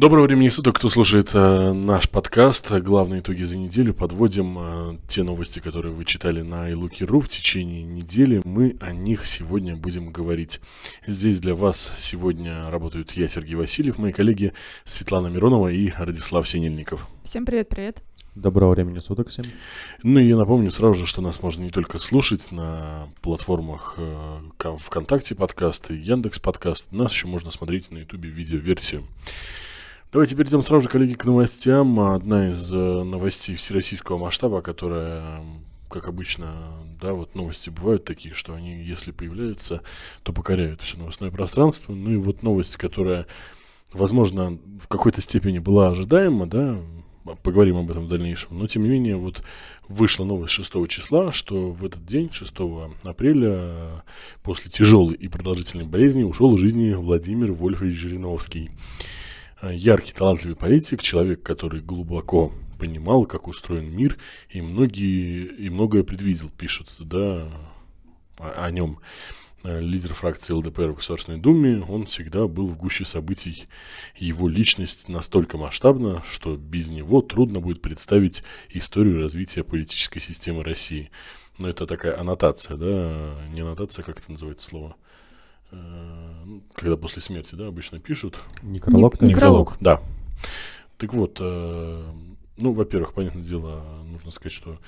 Доброго времени суток, кто слушает э, наш подкаст. Главные итоги за неделю. Подводим э, те новости, которые вы читали на iLooky.ru в течение недели. Мы о них сегодня будем говорить. Здесь для вас сегодня работают я, Сергей Васильев, мои коллеги Светлана Миронова и Радислав Синельников. Всем привет-привет. Доброго времени суток всем. Ну и я напомню сразу же, что нас можно не только слушать на платформах э, ВКонтакте подкасты, Яндекс подкаст, нас еще можно смотреть на Ютубе видеоверсию. Давайте перейдем сразу же, коллеги, к новостям. Одна из э, новостей всероссийского масштаба, которая, как обычно, да, вот новости бывают такие, что они, если появляются, то покоряют все новостное пространство. Ну и вот новость, которая, возможно, в какой-то степени была ожидаема, да, поговорим об этом в дальнейшем. Но, тем не менее, вот вышла новость 6 числа, что в этот день, 6 апреля, после тяжелой и продолжительной болезни ушел из жизни Владимир Вольфович Жириновский. Яркий, талантливый политик, человек, который глубоко понимал, как устроен мир, и многие, и многое предвидел, пишется, да, о, о нем. Э, лидер фракции ЛДПР в Государственной Думе, он всегда был в гуще событий. Его личность настолько масштабна, что без него трудно будет представить историю развития политической системы России. Но это такая аннотация, да, не аннотация, как это называется слово – когда после смерти, да, обычно пишут. Некролог, да? Некролог, да. Так вот, э, ну, во-первых, понятное дело, нужно сказать, что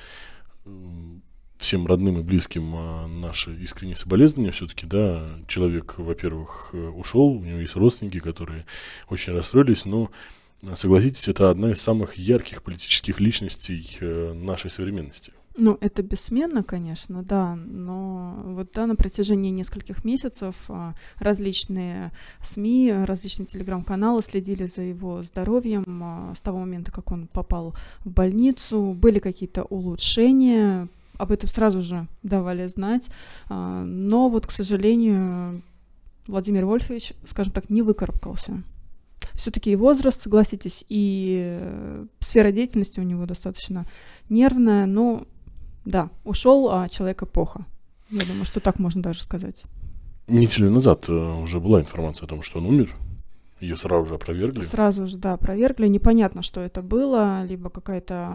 всем родным и близким наши искренние соболезнования все-таки, да, человек, во-первых, э, ушел, у него есть родственники, которые очень расстроились, но согласитесь, это одна из самых ярких политических личностей нашей современности. Ну, это бессменно, конечно, да, но вот да, на протяжении нескольких месяцев а, различные СМИ, различные телеграм-каналы следили за его здоровьем а, с того момента, как он попал в больницу. Были какие-то улучшения, об этом сразу же давали знать, а, но вот, к сожалению, Владимир Вольфович, скажем так, не выкарабкался. Все-таки и возраст, согласитесь, и э, сфера деятельности у него достаточно нервная, но да, ушел а человек эпоха. Я думаю, что так можно даже сказать. Неделю назад э, уже была информация о том, что он умер. Ее сразу же опровергли. Сразу же, да, опровергли. Непонятно, что это было, либо какая-то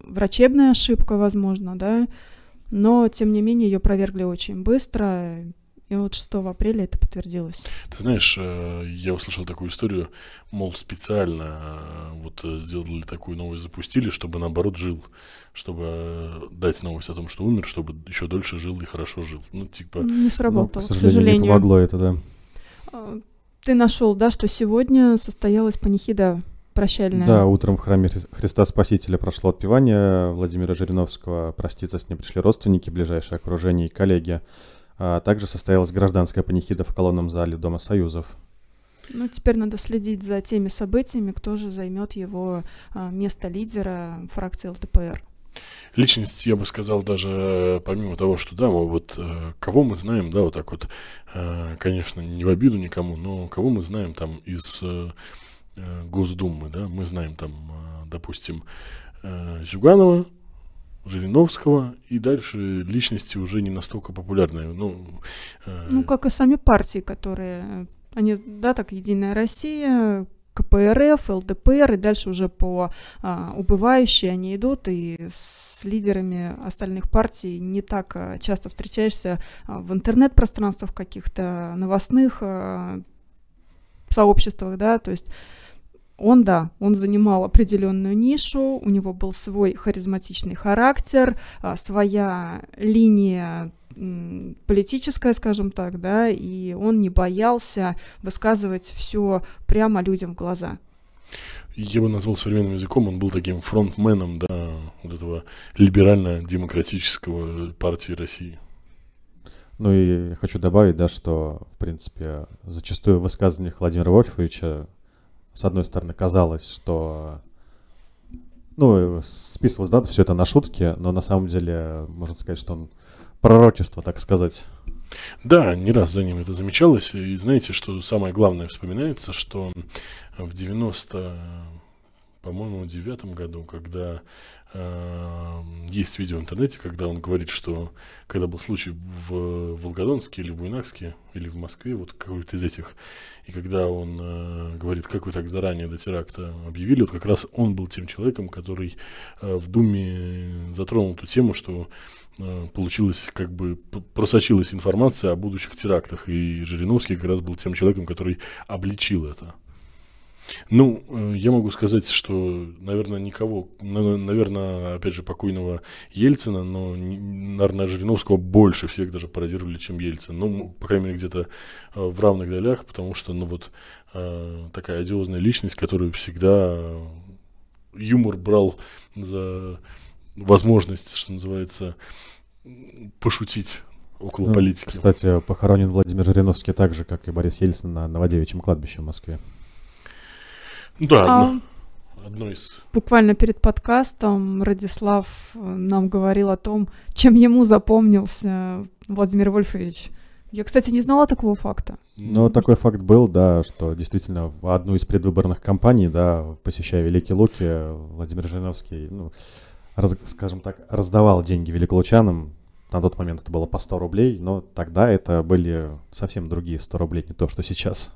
врачебная ошибка, возможно, да. Но, тем не менее, ее опровергли очень быстро. И вот 6 апреля это подтвердилось. Ты знаешь, э, я услышал такую историю, мол, специально э, вот э, сделали такую новость, запустили, чтобы наоборот жил, чтобы дать новость о том, что умер, чтобы еще дольше жил и хорошо жил. Ну, типа... Не сработало, ну, к, сожалению, к сожалению. Не помогло это, да. А, ты нашел, да, что сегодня состоялась панихида прощальная. Да, утром в храме Христа Спасителя прошло отпевание Владимира Жириновского. Проститься с ним пришли родственники, ближайшее окружение и коллеги. А также состоялась гражданская панихида в колонном зале Дома Союзов. Ну, теперь надо следить за теми событиями, кто же займет его а, место лидера фракции ЛДПР. Личность, я бы сказал, даже э, помимо того, что да, мы вот э, кого мы знаем, да, вот так вот, э, конечно, не в обиду никому, но кого мы знаем там из Госдумы, да, мы знаем там, допустим, Зюганова, Жириновского, и дальше личности уже не настолько популярные. Ну, э... ну как и сами партии, которые, они, да, так, Единая Россия, КПРФ, ЛДПР, и дальше уже по а, убывающей они идут, и с лидерами остальных партий не так а, часто встречаешься а, в интернет-пространствах, каких-то новостных а, сообществах, да, то есть он, да, он занимал определенную нишу, у него был свой харизматичный характер, а, своя линия политическая, скажем так, да, и он не боялся высказывать все прямо людям в глаза. Я бы назвал современным языком, он был таким фронтменом, да, вот этого либерально-демократического партии России. Ну и хочу добавить, да, что, в принципе, зачастую в высказываниях Владимира Вольфовича с одной стороны, казалось, что ну, списывалось, да, все это на шутки, но на самом деле, можно сказать, что он пророчество, так сказать. Да, не раз за ним это замечалось. И знаете, что самое главное вспоминается, что в 90, по-моему, девятом году, когда Э, есть видео в интернете, когда он говорит, что когда был случай в Волгодонске или в Буйнакске, или в Москве, вот какой-то из этих, и когда он э, говорит, как вы так заранее до теракта объявили, вот как раз он был тем человеком, который э, в Думе затронул ту тему, что э, получилось, как бы просочилась информация о будущих терактах, и Жириновский как раз был тем человеком, который обличил это. Ну, э, я могу сказать, что, наверное, никого, наверное, опять же, покойного Ельцина, но, наверное, Жириновского больше всех даже пародировали, чем Ельцин. Ну, по крайней мере, где-то э, в равных долях, потому что, ну, вот э, такая одиозная личность, которую всегда юмор брал за возможность, что называется, пошутить около ну, политики. Кстати, похоронен Владимир Жириновский так же, как и Борис Ельцин на Новодевичьем кладбище в Москве. Да, а, одно, одно из... Буквально перед подкастом Радислав э, нам говорил о том, чем ему запомнился Владимир Вольфович. Я, кстати, не знала такого факта. Ну, такой факт был, да, что действительно в одну из предвыборных кампаний, да, посещая Великий Луки, Владимир Жириновский, ну, раз, скажем так, раздавал деньги великолучанам, на тот момент это было по 100 рублей, но тогда это были совсем другие 100 рублей, не то, что сейчас.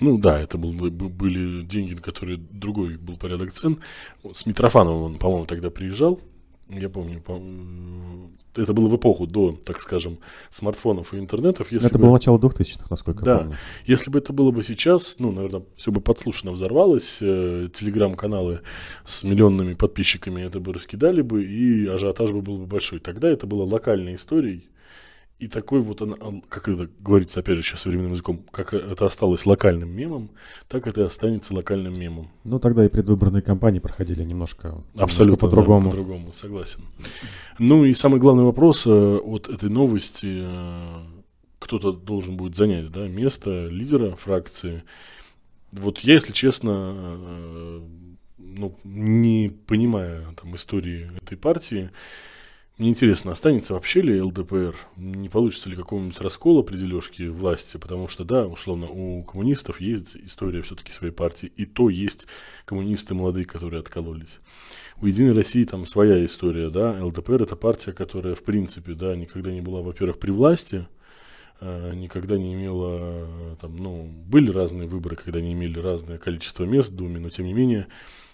Ну да, это был, были деньги, на которые другой был порядок цен. С Митрофановым он, по-моему, тогда приезжал, я помню, по, это было в эпоху до, так скажем, смартфонов и интернетов. Если это бы, было начало 2000-х, насколько да, я помню. Если бы это было бы сейчас, ну, наверное, все бы подслушано взорвалось, э, телеграм-каналы с миллионными подписчиками это бы раскидали бы, и ажиотаж бы был бы большой. Тогда это было локальной историей, и такой вот, он, как это говорится, опять же, сейчас современным языком, как это осталось локальным мемом, так это и останется локальным мемом. Ну, тогда и предвыборные кампании проходили немножко, Абсолютно по-другому. Да, по-другому, согласен. Ну и самый главный вопрос э, от этой новости, э, кто-то должен будет занять да, место лидера фракции. Вот я, если честно, э, ну, не понимая там истории этой партии, мне интересно, останется вообще ли ЛДПР? Не получится ли какого-нибудь раскола при дележке власти? Потому что, да, условно, у коммунистов есть история все-таки своей партии, и то есть коммунисты молодые, которые откололись. У Единой России там своя история, да, ЛДПР это партия, которая, в принципе, да, никогда не была, во-первых, при власти, э, никогда не имела, там, ну, были разные выборы, когда они имели разное количество мест в Думе, но тем не менее,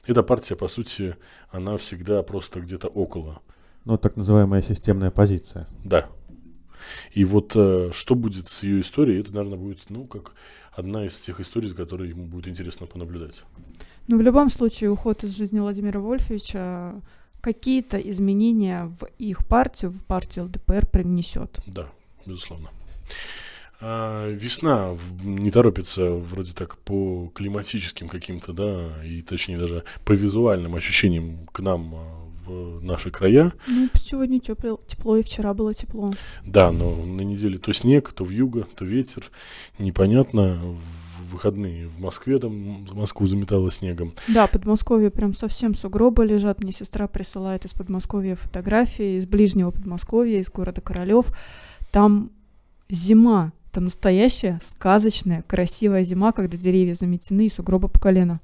эта партия, по сути, она всегда просто где-то около. Ну, так называемая системная позиция. Да. И вот э, что будет с ее историей, это, наверное, будет, ну, как одна из тех историй, за которой ему будет интересно понаблюдать. Ну, в любом случае, уход из жизни Владимира Вольфовича какие-то изменения в их партию, в партию ЛДПР принесет. Да, безусловно. А, весна не торопится вроде так по климатическим каким-то, да, и точнее даже по визуальным ощущениям к нам а, в наши края. Ну, сегодня тепло, тепло, и вчера было тепло. Да, но на неделе то снег, то в юго, то ветер. Непонятно. В выходные в Москве там Москву заметало снегом. Да, Подмосковье прям совсем сугробы лежат. Мне сестра присылает из Подмосковья фотографии, из ближнего Подмосковья, из города Королев. Там зима, там настоящая, сказочная, красивая зима, когда деревья заметены и сугробы по колено.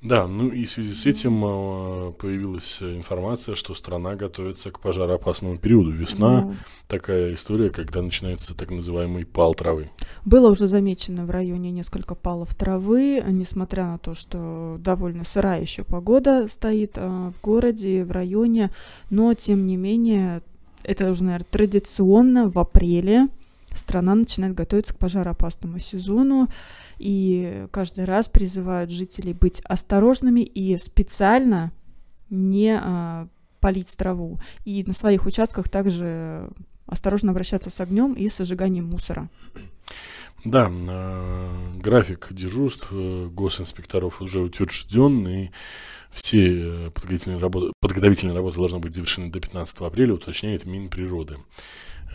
Да, ну и в связи с этим э, появилась информация, что страна готовится к пожароопасному периоду. Весна ну, такая история, когда начинается так называемый пал травы. Было уже замечено в районе несколько палов травы, несмотря на то, что довольно сырая еще погода стоит э, в городе, в районе, но тем не менее это уже, наверное, традиционно в апреле страна начинает готовиться к пожароопасному сезону, и каждый раз призывают жителей быть осторожными и специально не а, полить траву. И на своих участках также осторожно обращаться с огнем и сожиганием мусора. Да, э, график дежурств э, госинспекторов уже утвержден, и все э, подготовительные работы, подготовительные работы должны быть завершены до 15 апреля, уточняет Минприроды.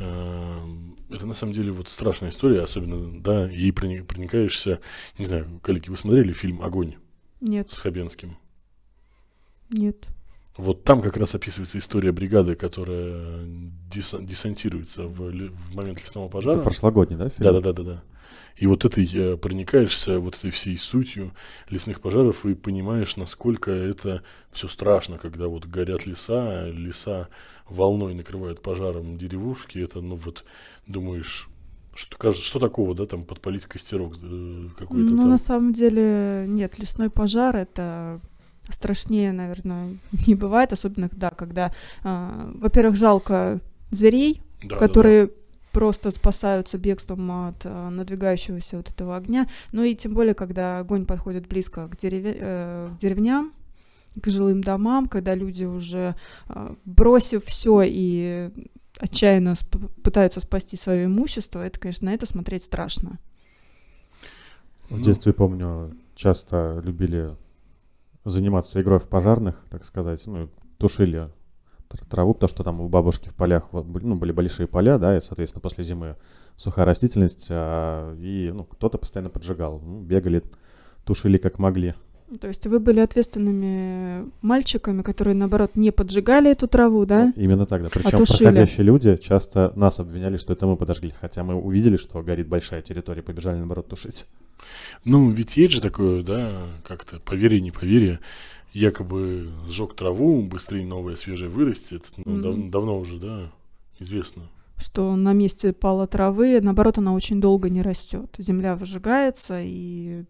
Эм, это на самом деле вот страшная история, особенно, да, и проникаешься, не знаю, коллеги, вы смотрели фильм «Огонь»? Нет. С Хабенским? Нет. Вот там как раз описывается история бригады, которая десантируется в, в момент лесного пожара. Это прошлогодний, да, фильм? Да, да, да, да, да. И вот этой э, проникаешься вот этой всей сутью лесных пожаров и понимаешь, насколько это все страшно, когда вот горят леса, леса волной накрывают пожаром деревушки, это, ну вот, думаешь, что, кажется, что такого, да, там подпалить костерок э, какой-то Ну, там? на самом деле, нет, лесной пожар это страшнее, наверное, не бывает, особенно, да, когда, а, во-первых, жалко зверей, Да, да, которые просто спасаются бегством от а, надвигающегося вот этого огня. Ну и тем более, когда огонь подходит близко к, дереве- э, к деревням, к жилым домам, когда люди уже а, бросив все и отчаянно сп- пытаются спасти свое имущество, это, конечно, на это смотреть страшно. В Ну, детстве, помню, часто любили заниматься игрой в пожарных, так сказать, ну, тушили траву, потому что там у бабушки в полях вот были- ну, были большие поля, да, и, соответственно, после зимы сухая растительность, а, и ну, кто-то постоянно поджигал. Ну, бегали, тушили как могли. То есть вы были ответственными мальчиками, которые, наоборот, не поджигали эту траву, да? Ну, именно так, да. Причем тушили. проходящие люди часто нас обвиняли, что это мы подожгли, хотя мы увидели, что горит большая территория, побежали, наоборот, тушить. Ну, ведь есть же такое, да, как-то поверие, не поверие, якобы сжег траву, быстрее новая свежая вырастет. Ну, дав- Мгм. давно уже, да, известно. Что на месте пала травы, наоборот, она очень долго не растет. Земля выжигается, и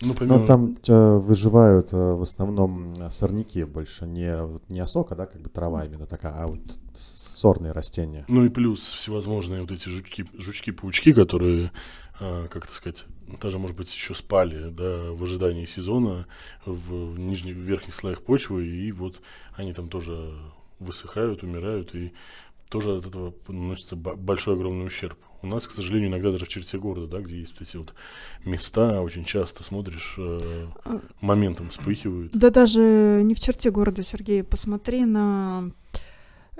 Ну, помимо... Ну, там э, выживают э, в основном э, сорняки больше, не, не осока, да, как бы трава именно такая, а вот сорные растения. Ну и плюс всевозможные вот эти жучки, жучки-паучки, которые, а, как это сказать, даже, может быть, еще спали, да, в ожидании сезона в нижних, верхних слоях почвы, и вот они там тоже высыхают, умирают, и тоже от этого наносится бо- большой огромный ущерб. У нас, к сожалению, иногда даже в черте города, да, где есть вот эти вот места, очень часто смотришь, э, А, моментом вспыхивают. да даже не в черте города, Сергей, посмотри на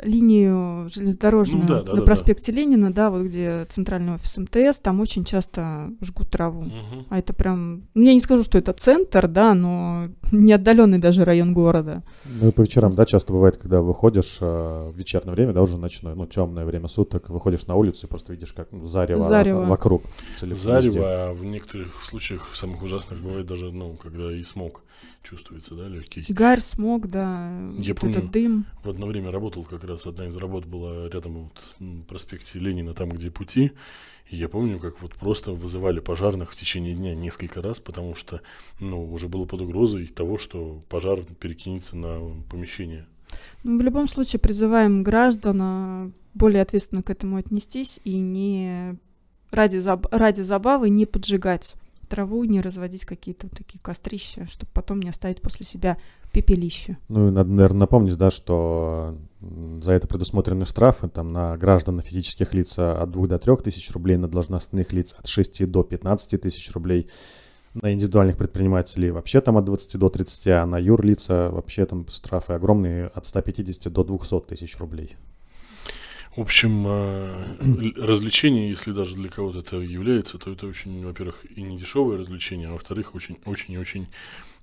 линию железнодорожную Ну да, да, на да, проспекте Ленина, да, вот где центральный офис МТС, там очень часто жгут траву. Мгм. А это прям, ну, я не скажу, что это центр, да, но не отдаленный даже район города. Ну и по вечерам, да, часто бывает, когда выходишь э, в вечернее время, да, уже ночное, ну, темное время суток, выходишь на улицу и просто видишь, как ну, зарево, Зарево. вокруг. целиком везде. Зарево, а в некоторых случаях, самых ужасных, бывает даже, ну, когда и смог чувствуется, да, легкий. Гарь, смог, да, Я вот помню, этот дым. В одно время работал как раз, одна из работ была рядом вот, м, проспекте Ленина, там, где пути. И я помню, как вот просто вызывали пожарных в течение дня несколько раз, потому что, ну, уже было под угрозой того, что пожар перекинется на помещение. Ну, в любом случае призываем граждан а, более ответственно к этому отнестись и не ради, заб- ради забавы не поджигать траву, не разводить какие-то вот такие кострища, чтобы потом не оставить после себя пепелище. Ну и надо, наверное, напомнить, да, что за это предусмотрены штрафы там, на граждан, на физических лиц от 2 до 3 тысяч рублей, на должностных лиц от 6 до 15 тысяч рублей, на индивидуальных предпринимателей вообще там от 20 до 30, а на юрлица вообще там штрафы огромные от 150 до 200 тысяч рублей. В общем, э, развлечение, если даже для кого-то это является, то это очень, во-первых, и не дешевое развлечение, а во-вторых, очень, очень и очень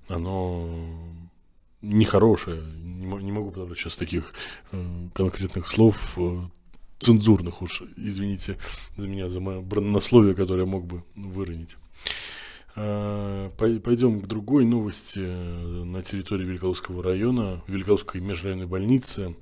оно нехорошее. Не, мо- не могу подобрать сейчас таких э, конкретных слов, э, цензурных уж, извините за меня, за мое браннословие, которое я мог бы выронить. Пой- Пойдем к другой новости. На территории Великолукского района, Великолукской межрайонной больницы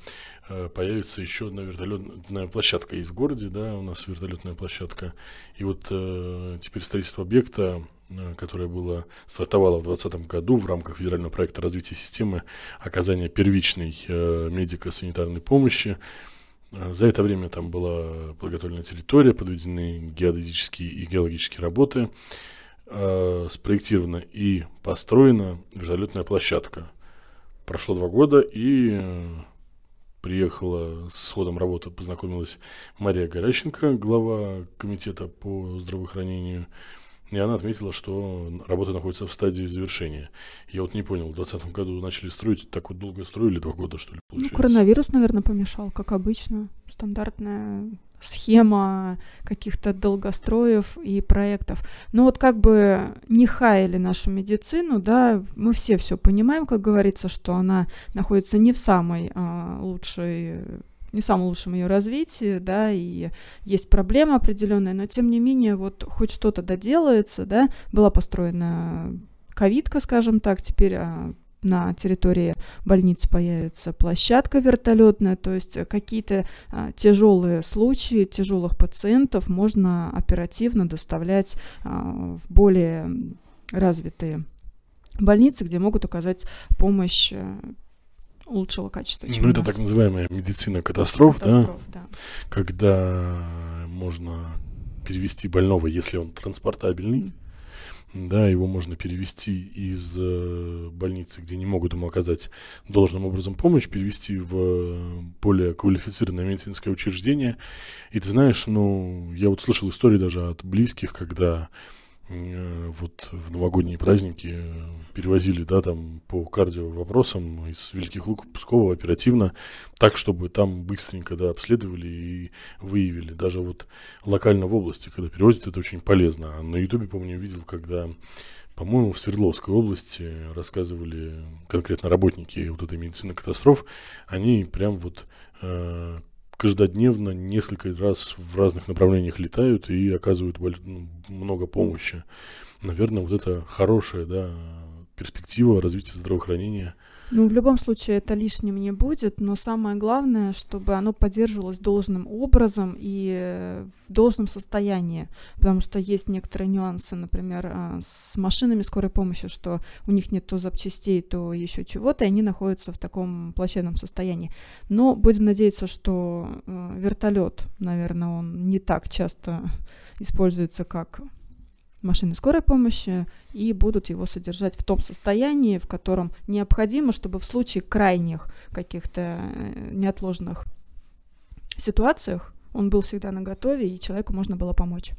появится еще одна вертолетная площадка есть в городе, да, у нас вертолетная площадка. И вот э, теперь строительство объекта, э, которое было стартовало в 2020 году в рамках федерального проекта развития системы оказания первичной э, медико-санитарной помощи. Э, За это время там была подготовлена территория, подведены геодезические и геологические работы, э, спроектирована и построена вертолетная площадка. Прошло два года, и э, приехала с ходом работы, познакомилась Мария Горященко, глава комитета по здравоохранению, и она отметила, что работа находится в стадии завершения. Я вот не понял, в 2020 году начали строить, так вот долго строили, два года, что ли, Ну, получается? коронавирус, наверное, помешал, как обычно. Стандартная схема каких-то долгостроев и проектов. Но вот как бы не хаяли нашу медицину, да, мы все все понимаем, как говорится, что она находится не в самой а, лучшей не самом лучшем ее развитии, да, и есть проблемы определенные, но тем не менее вот хоть что-то доделается, да, была построена ковидка, скажем так, теперь а, на территории больницы появится площадка вертолетная, то есть какие-то а, тяжелые случаи тяжелых пациентов можно оперативно доставлять а, в более развитые больницы, где могут оказать помощь а, лучшего качества. Чем ну, это так называемая медицина катастроф, катастроф да? да? Когда можно перевести больного, если он транспортабельный, да, его можно перевести из э, больницы, где не могут ему оказать должным образом помощь, перевести в э, более квалифицированное медицинское учреждение. И ты знаешь, ну, я вот слышал истории даже от близких, когда вот в новогодние праздники перевозили, да, там по кардио вопросам из Великих Лук Пскова оперативно, так, чтобы там быстренько, да, обследовали и выявили. Даже вот локально в области, когда перевозят, это очень полезно. А на Ютубе, помню, видел, когда по-моему, в Свердловской области рассказывали конкретно работники вот этой медицины катастроф, они прям вот э, каждодневно несколько раз в разных направлениях летают и оказывают ну, много помощи. Наверное, вот это хорошая да, перспектива развития здравоохранения – ну, в любом случае, это лишним не будет, но самое главное, чтобы оно поддерживалось должным образом и в должном состоянии, потому что есть некоторые нюансы, например, а, с машинами скорой помощи, что у них нет то запчастей, то еще чего-то, и они находятся в таком плачевном состоянии. Но будем надеяться, что э, вертолет, наверное, он не так часто используется, как машины скорой помощи и будут его содержать в том состоянии, в котором необходимо, чтобы в случае крайних каких-то э, неотложных ситуациях он был всегда на готове и человеку можно было помочь.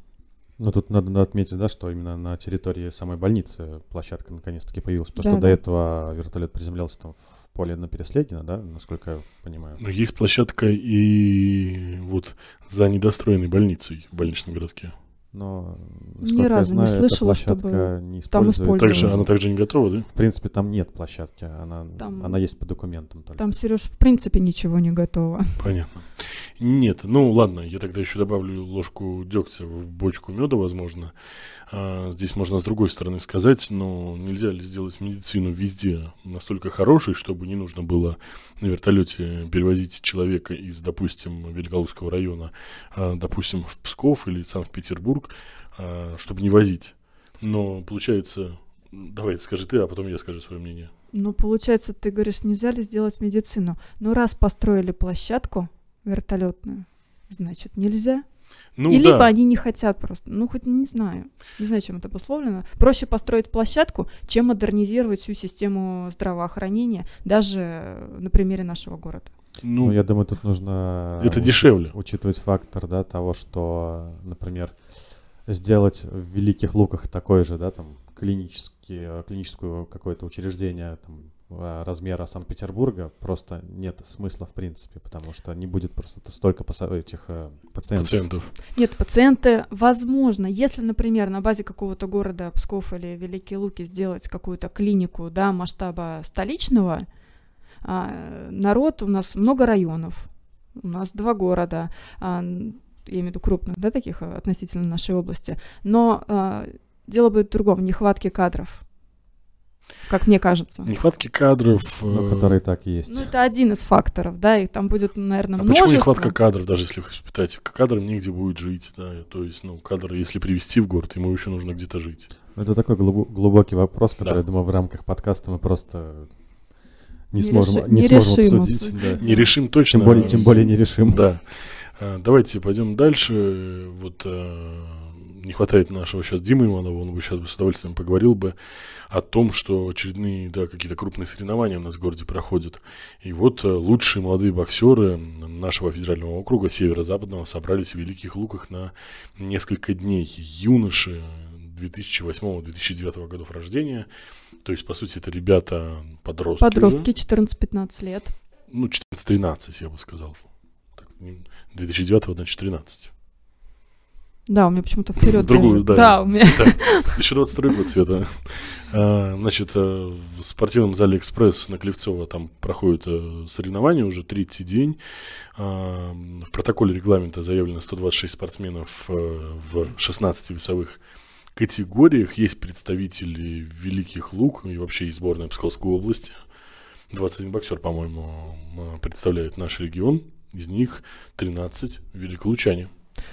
Ну, тут надо отметить, да, что именно на территории самой больницы площадка наконец-таки появилась, потому да, что да. до этого вертолет приземлялся там в поле на Переслегина, да, насколько я понимаю. Но есть площадка и вот за недостроенной больницей в больничном городке но ни разу знаю, не слышала, чтобы не там использовали. Также, она также не готова, да? В принципе, там нет площадки, она, там, она есть по документам. Только. Там, Сереж, в принципе ничего не готово. Понятно. Нет, ну ладно, я тогда еще добавлю ложку дегтя в бочку меда, возможно. А, здесь можно с другой стороны сказать, но нельзя ли сделать медицину везде настолько хорошей, чтобы не нужно было на вертолете перевозить человека из, допустим, Великолукского района, а, допустим, в Псков или Санкт-Петербург, а, чтобы не возить. Но получается, давай скажи ты, а потом я скажу свое мнение. Ну, получается, ты говоришь, нельзя ли сделать медицину? Ну, раз построили площадку вертолетную, значит, нельзя. Ну, И да. либо они не хотят просто, ну хоть не знаю, не знаю, чем это обусловлено. Проще построить площадку, чем модернизировать всю систему здравоохранения, даже на примере нашего города. Ну, ну я думаю, тут нужно это дешевле. учитывать фактор, да, того, что, например, сделать в Великих Луках такое же, да, там клинический, клиническое какое-то учреждение, там, Э, размера Санкт-Петербурга просто нет смысла в принципе, потому что не будет просто столько этих э, пациентов. пациентов. Нет, пациенты, возможно, если, например, на базе какого-то города Псков или Великие Луки сделать какую-то клинику, да, масштаба столичного, а, народ, у нас много районов, у нас два города, а, я имею в виду крупных, да, таких относительно нашей области, но а, дело будет в другом, нехватке кадров как мне кажется. Нехватки кадров. Ну, которые так есть. Ну, это один из факторов, да, и там будет, наверное, а множество. почему нехватка кадров, даже если вы питаете кадрам негде будет жить, да, то есть, ну, кадр, если привести в город, ему еще нужно где-то жить. Ну, это такой глубокий вопрос, который, да. я думаю, в рамках подкаста мы просто не, не сможем, реши, не, не сможем решим обсудить. Да. Не решим точно. Тем более, тем более не решим. Да. А, давайте пойдем дальше. Вот а, не хватает нашего сейчас Димы Иванова, он бы сейчас бы с удовольствием поговорил бы о том, что очередные, да, какие-то крупные соревнования у нас в городе проходят. И вот э, лучшие молодые боксеры нашего федерального округа северо-западного собрались в Великих Луках на несколько дней. Юноши 2008-2009 годов рождения. То есть, по сути, это ребята подростки. Подростки, 14-15 лет. Ну, 14-13, я бы сказал. 2009 значит 13. Да, у меня почему-то вперед. Другую, да. Да, у меня. Да, еще 22 год цвета. А, Значит, э, в спортивном зале «Экспресс» на Клевцово там проходят э, соревнования уже третий день. А, В протоколе регламента заявлено 126 спортсменов э, в 16 весовых категориях. Есть представители Великих Луг и вообще из сборной Псковской области. 21 боксер, по-моему, представляет наш регион. Из них 13 великолучане.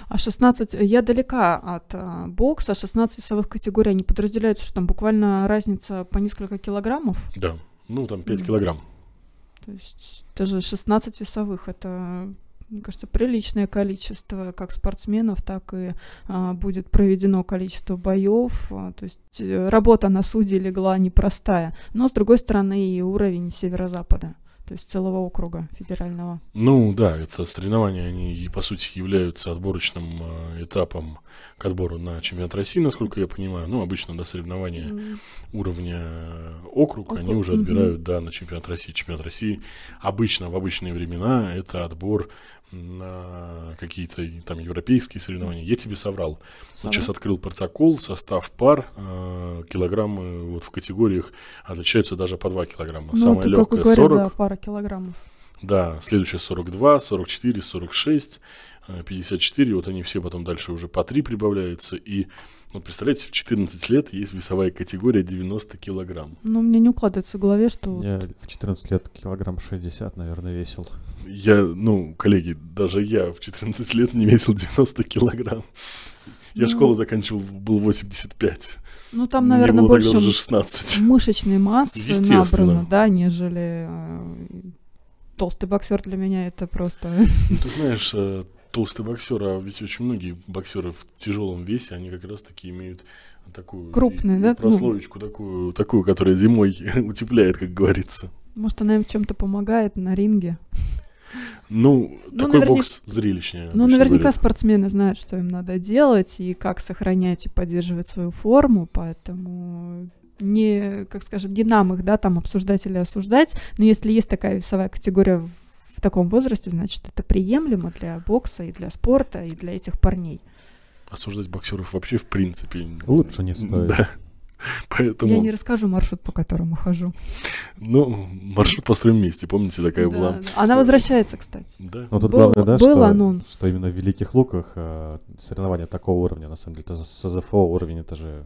А 16, я далека от а, бокса, 16 весовых категорий, они подразделяются, что там буквально разница по несколько килограммов. Да, ну там 5 Мгм. килограмм. То есть даже 16 весовых, это, мне кажется, приличное количество как спортсменов, так и а, будет проведено количество боев. А, то есть э, работа на суде легла непростая. Но, с другой стороны, и уровень северо-запада, то есть целого округа федерального. Ну да, это соревнования, они по сути являются отборочным э, этапом к отбору на чемпионат России, насколько я понимаю. Ну, обычно до соревнования М, уровня э, округ, они Округ, уже отбирают, да, на чемпионат России. Чемпионат России обычно в обычные времена это отбор на какие-то там европейские соревнования. Я тебе соврал. Вот сейчас открыл протокол, состав пар, э, килограммы вот в категориях отличаются даже по 2 килограмма. Ну, Самая легкая говорил, 40, да, пара килограммов. да, следующая 42, 44, 46, э, 54. Вот они все потом дальше уже по 3 прибавляются. И вот представляете, в 14 лет есть весовая категория 90 килограмм. Ну, мне не укладывается в голове, что... Я в 14 лет килограмм 60, наверное, весил. Я, ну, коллеги, даже я в 14 лет не весил 90 килограмм. Я Ну. школу заканчивал, был 85. Ну, там, наверное, было больше уже 16. мышечной массы Естественно. набрано, да, нежели э, толстый боксер для меня это просто... Ну, ты знаешь, э, толстый боксер, а ведь очень многие боксеры в тяжелом весе, они как раз таки имеют такую и да? Ну. прослоечку такую, такую, которая зимой утепляет, как говорится. Может, она им в чем-то помогает на ринге. Ну, Ну, такой наверня- бокс зрелищнее. Ну, наверняка говорят. спортсмены знают, что им надо делать и как сохранять и поддерживать свою форму, поэтому не, как скажем, не нам их, да, там обсуждать или осуждать, но если есть такая весовая категория таком возрасте, значит, это приемлемо для бокса и для спорта, и для этих парней. Осуждать боксеров вообще в принципе... Лучше не стоит. Да. Поэтому, Я не расскажу маршрут, по которому хожу. ну, маршрут построим вместе, помните, такая Да, была? Она возвращается, кстати. Да. Но тут Был- главное, да, был что, анонс. что именно в Великих Луках э, соревнования такого уровня, на самом деле, это СЗФО уровень, это же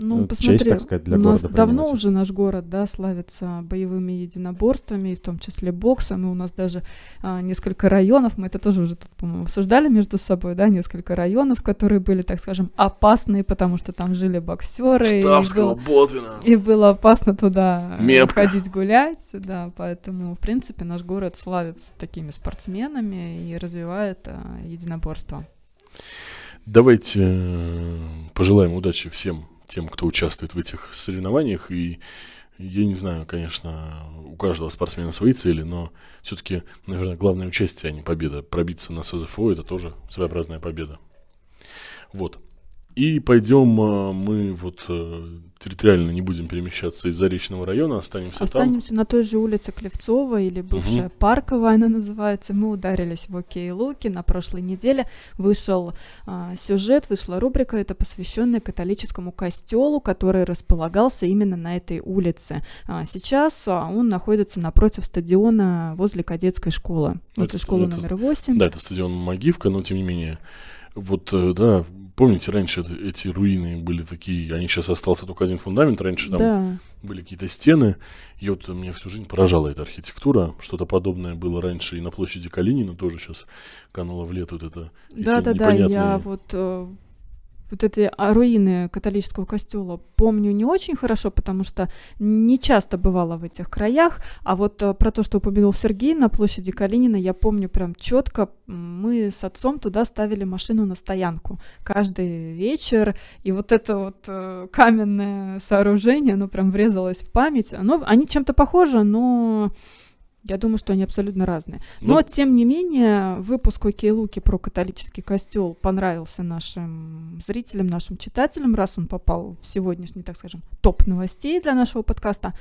Ну, Ну, посмотри, честь, так сказать, для у нас города давно принимать. уже наш город, да, славится боевыми единоборствами, и в том числе боксом, и у нас даже а, несколько районов, мы это тоже уже тут, по-моему, обсуждали между собой, да, несколько районов, которые были, так скажем, опасные, потому что там жили боксеры, и Ставского, было, Ботвина. и было опасно туда э, Мепка. ходить гулять, да, поэтому, в принципе, наш город славится такими спортсменами и развивает а, единоборство. Давайте э, пожелаем удачи всем тем, кто участвует в этих соревнованиях. И я не знаю, конечно, у каждого спортсмена свои цели, но все-таки, наверное, главное участие, а не победа. Пробиться на СЗФО – это тоже своеобразная победа. Вот. И пойдем э, мы вот э, территориально не будем перемещаться из Заречного района, останемся, Останемся на той же улице Клевцова или бывшая Мгм. Парковая она называется. Мы ударились в Окей Луки. На прошлой неделе вышел а, сюжет, вышла рубрика, это посвященная католическому костелу, который располагался именно на этой улице. А, сейчас а, он находится напротив стадиона возле кадетской школы, возле Это- школы это- номер там. 8. Да, это стадион Магивка, но тем не менее. Вот, э, да, помните, раньше эти руины были такие, они сейчас остался только один фундамент, раньше там Да. были какие-то стены, и вот меня всю жизнь поражала эта архитектура. Что-то подобное было раньше и на площади Калинина тоже сейчас кануло в лет вот это. эти Да, я вот э, вот эти а, руины католического костела помню не очень хорошо, потому что не часто бывала в этих краях, а вот э, про то, что упомянул Сергей на площади Калинина, я помню прям четко. Мы с отцом туда ставили машину на стоянку каждый вечер, и вот это вот э, каменное сооружение, оно прям врезалось в память. Оно, они чем-то похожи, но я думаю, что они абсолютно разные. Ну, Но, тем не менее, выпуск Окей Луки про католический костел понравился нашим зрителям, нашим читателям, раз он попал в сегодняшний, так скажем, топ новостей для нашего подкаста.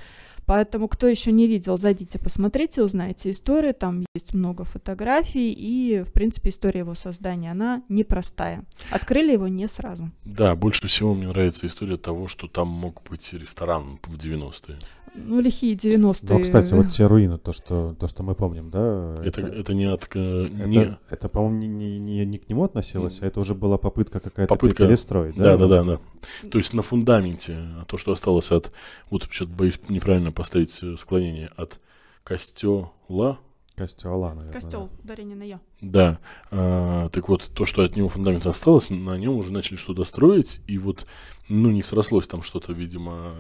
Поэтому, кто еще не видел, зайдите, посмотрите, узнайте историю. Там есть много фотографий, и, в принципе, история его создания, она непростая. Открыли его не сразу. Да, больше всего мне нравится история того, что там мог быть ресторан в 90-е. Ну, лихие 90-е. Ну, кстати, вот те руины, то, что, то, что мы помним, да? Это, это, это не от... э, это, Не... это, по-моему, не, не, не, не к нему относилось, а это уже была попытка какая-то Попытка- перестроить, Да, да? да, да, да. То есть на фундаменте, а то, что осталось от... Вот сейчас боюсь неправильно поставить э, склонение. От костела, Костела, наверное. Костел, ударение на я. Да. А, так вот, то, что от него фундамент осталось, на нем уже начали что-то строить, и вот, ну, не срослось там что-то, видимо,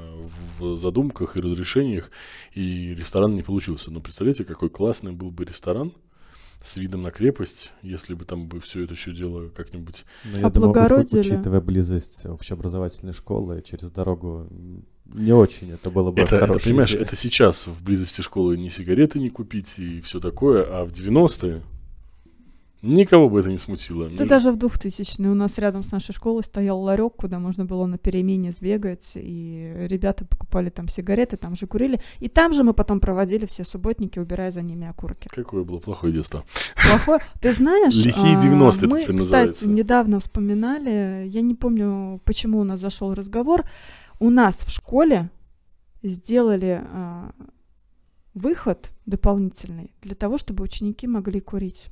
в задумках и разрешениях, и ресторан не получился. Но представляете, какой классный был бы ресторан с видом на крепость, если бы там бы все это еще дело как-нибудь... Но я думаю, учитывая близость общеобразовательной школы через дорогу, не очень это было бы Это, это, понимаешь, идеей. это сейчас в близости школы ни сигареты не купить и все такое, а в 90-е никого бы это не смутило. Да Между- даже в 2000-е у нас рядом с нашей школой стоял ларек, куда можно было на перемене сбегать, и ребята покупали там сигареты, там же курили. И там же мы потом проводили все субботники, убирая за ними окурки. Какое было плохое детство. Плохое. Ты знаешь, Лихие а, 90-е это мы, теперь кстати, называется. недавно вспоминали, я не помню, почему у нас зашел разговор, у нас в школе сделали а, выход дополнительный для того, чтобы ученики могли курить.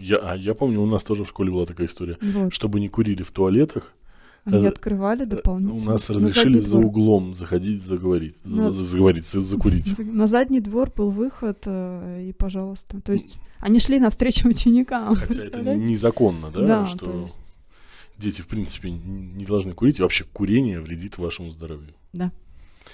Я, а я помню, у нас тоже в школе была такая история. Вот. Чтобы не курили в туалетах, Они э, открывали э, дополнительно. у нас на разрешили задний за двор. углом заходить, заговорить, за- На- за- заговорить, за- закурить. За- На задний двор был выход, э, и пожалуйста. То есть они шли навстречу ученикам. Хотя это незаконно, да, Да, что то есть, дети, в принципе, не должны курить, и вообще курение вредит вашему здоровью.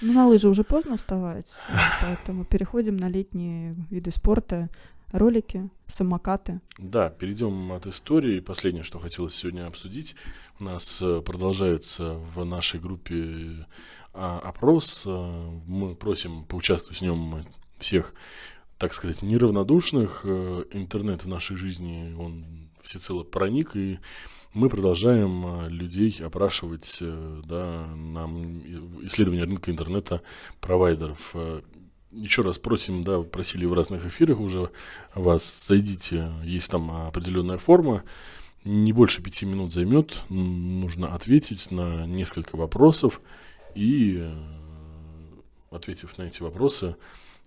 ну, на лыжи уже поздно вставать, э, поэтому переходим на летние виды спорта, ролики, самокаты. Да, перейдем от истории. Последнее, что хотелось сегодня обсудить. У нас э, продолжается в нашей группе а, опрос. Э, Мы просим поучаствовать в нем всех, так сказать, неравнодушных. Э, Интернет в нашей жизни, он всецело проник, и мы продолжаем э, людей опрашивать э, да, нам исследование рынка интернета провайдеров. Э, Еще раз просим, да, просили в разных эфирах уже вас, зайдите, есть там определенная форма, не больше пяти минут займет, нужно ответить на несколько вопросов, и э, ответив на эти вопросы,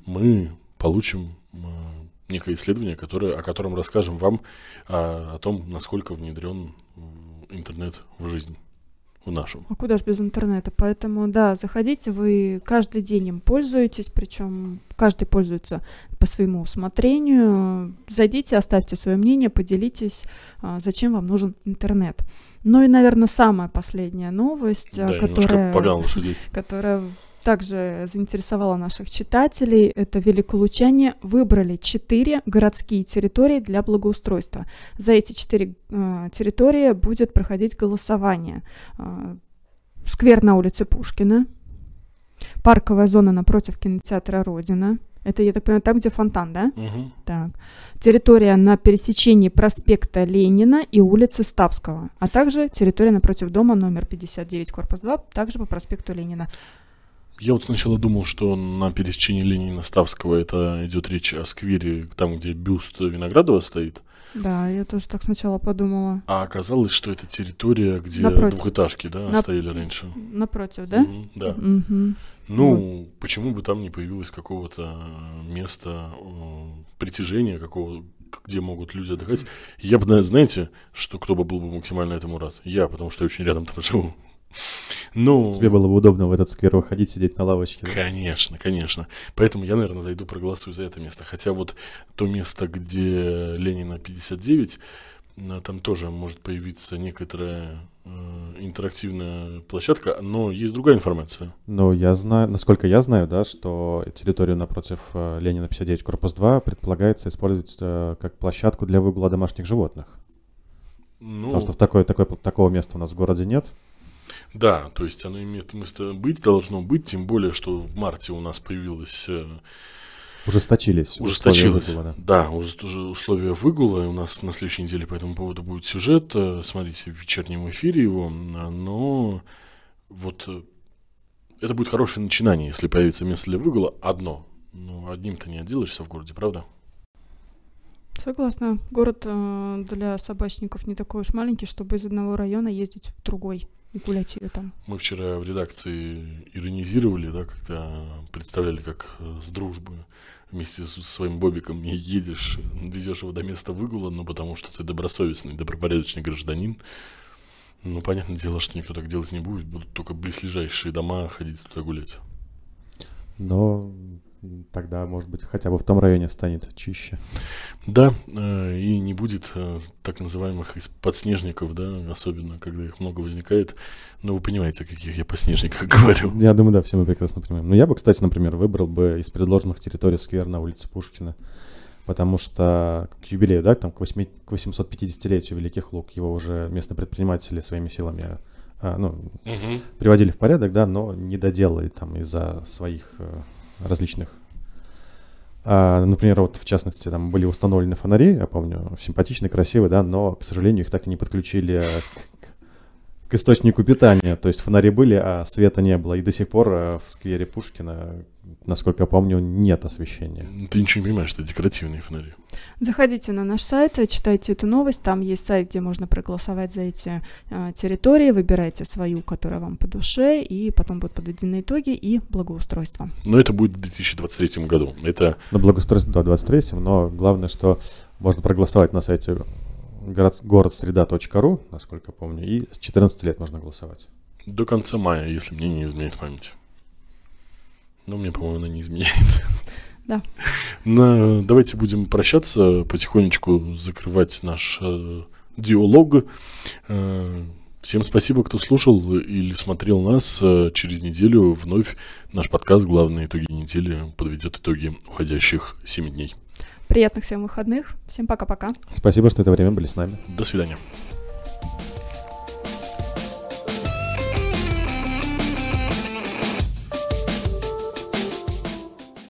мы получим некое исследование, которое, о котором расскажем вам а, о том, насколько внедрен интернет в жизнь, в нашу. А куда же без интернета? Поэтому, да, заходите, вы каждый день им пользуетесь, причем каждый пользуется по своему усмотрению. Зайдите, оставьте свое мнение, поделитесь, а, зачем вам нужен интернет. Ну и, наверное, самая последняя новость, а, Да, которая, которая также заинтересовала наших читателей, это великолучане выбрали четыре городские территории для благоустройства. За эти четыре э, территории будет проходить голосование. Э, сквер на улице Пушкина, парковая зона напротив кинотеатра Родина. Это, я так понимаю, там, где фонтан, да? Мгм. Так. Территория на пересечении проспекта Ленина и улицы Ставского, а также территория напротив дома номер 59, корпус 2, также по проспекту Ленина. Я вот сначала думал, что на пересечении Ленина Ставского это идет речь о сквере, там, где бюст Виноградова стоит. Да, я тоже так сначала подумала. А оказалось, что это территория, где Напротив. двухэтажки, да, Нап- стояли раньше. Напротив, да? Мгм, да. Мгм. Ну, почему бы там не появилось какого-то места э, притяжения, какого, где могут люди отдыхать? Я бы, знаете, что кто бы был бы максимально этому рад? Я, потому что я очень рядом там живу. Ну, Тебе было бы удобно в этот сквер выходить, сидеть на лавочке. да? Конечно, конечно. Поэтому я, наверное, зайду проголосую за это место. Хотя вот то место, где Ленина 59, э, там тоже может появиться некоторая э, интерактивная площадка, но есть другая информация. Ну, я знаю, насколько я знаю, да, что территорию напротив э, Ленина 59, корпус 2 предполагается использовать э, как площадку для выгула домашних животных. Ну, Потому что в такой, такой, такого места у нас в городе нет. Да, то есть оно имеет место быть, должно быть, тем более, что в марте у нас появилось э, Ужесточились. Ужесточилось. выгула, да. Да, уже уже условия выгула. и У нас на следующей неделе по этому поводу будет сюжет. э, Смотрите в вечернем эфире его. а, Но вот э, это будет хорошее начинание, если появится место для выгула одно. Ну, одним-то не отделаешься в городе, правда? Согласна. Город э, для собачников не такой уж маленький, чтобы из одного района ездить в другой и гулять ее там. Мы вчера в редакции иронизировали, да, когда представляли, как э, с дружбы вместе со своим Бобиком едешь, везешь его до места выгула, ну, потому что ты добросовестный, добропорядочный гражданин. Ну, понятное дело, что никто так делать не будет, будут только близлежащие дома ходить туда гулять. Но тогда, может быть, хотя бы в том районе станет чище. Да, э, и не будет э, так называемых подснежников, да, особенно когда их много возникает. Но вы понимаете, о каких я подснежниках говорю. Я думаю, да, все мы прекрасно понимаем. Но я бы, кстати, например, выбрал бы из предложенных территорий сквер на улице Пушкина. Потому что к юбилею, да, там к, 8, к 850-летию Великих Луг его уже местные предприниматели своими силами а, ну, угу. приводили в порядок, да, но не доделали там из-за своих э, различных. А, например, вот в частности, там были установлены фонари, я помню, симпатичные, красивые, да, но, к сожалению, их так и не подключили к, источнику питания. То есть фонари были, а света не было. И до сих пор э, в сквере Пушкина насколько я помню, нет освещения. Ты ничего не понимаешь, это декоративные фонари. Заходите на наш сайт, читайте эту новость. Там есть сайт, где можно проголосовать за эти э, территории. Выбирайте свою, которая вам по душе, и потом будут подведены итоги и благоустройство. Но это будет в 2023 году. Это... На благоустройство, да, в 2023, но главное, что можно проголосовать на сайте город, городсреда.ру, насколько помню, и с 14 лет можно голосовать. До конца мая, если мне не изменяет память. Но мне, по-моему, она не изменяет. Да. На, давайте будем прощаться, потихонечку закрывать наш э, диалог. Э, всем спасибо, кто слушал или смотрел нас. Э, через неделю вновь наш подкаст «Главные итоги недели» подведет итоги уходящих 7 дней. Приятных всем выходных. Всем пока-пока. Спасибо, что это время были с нами. До свидания.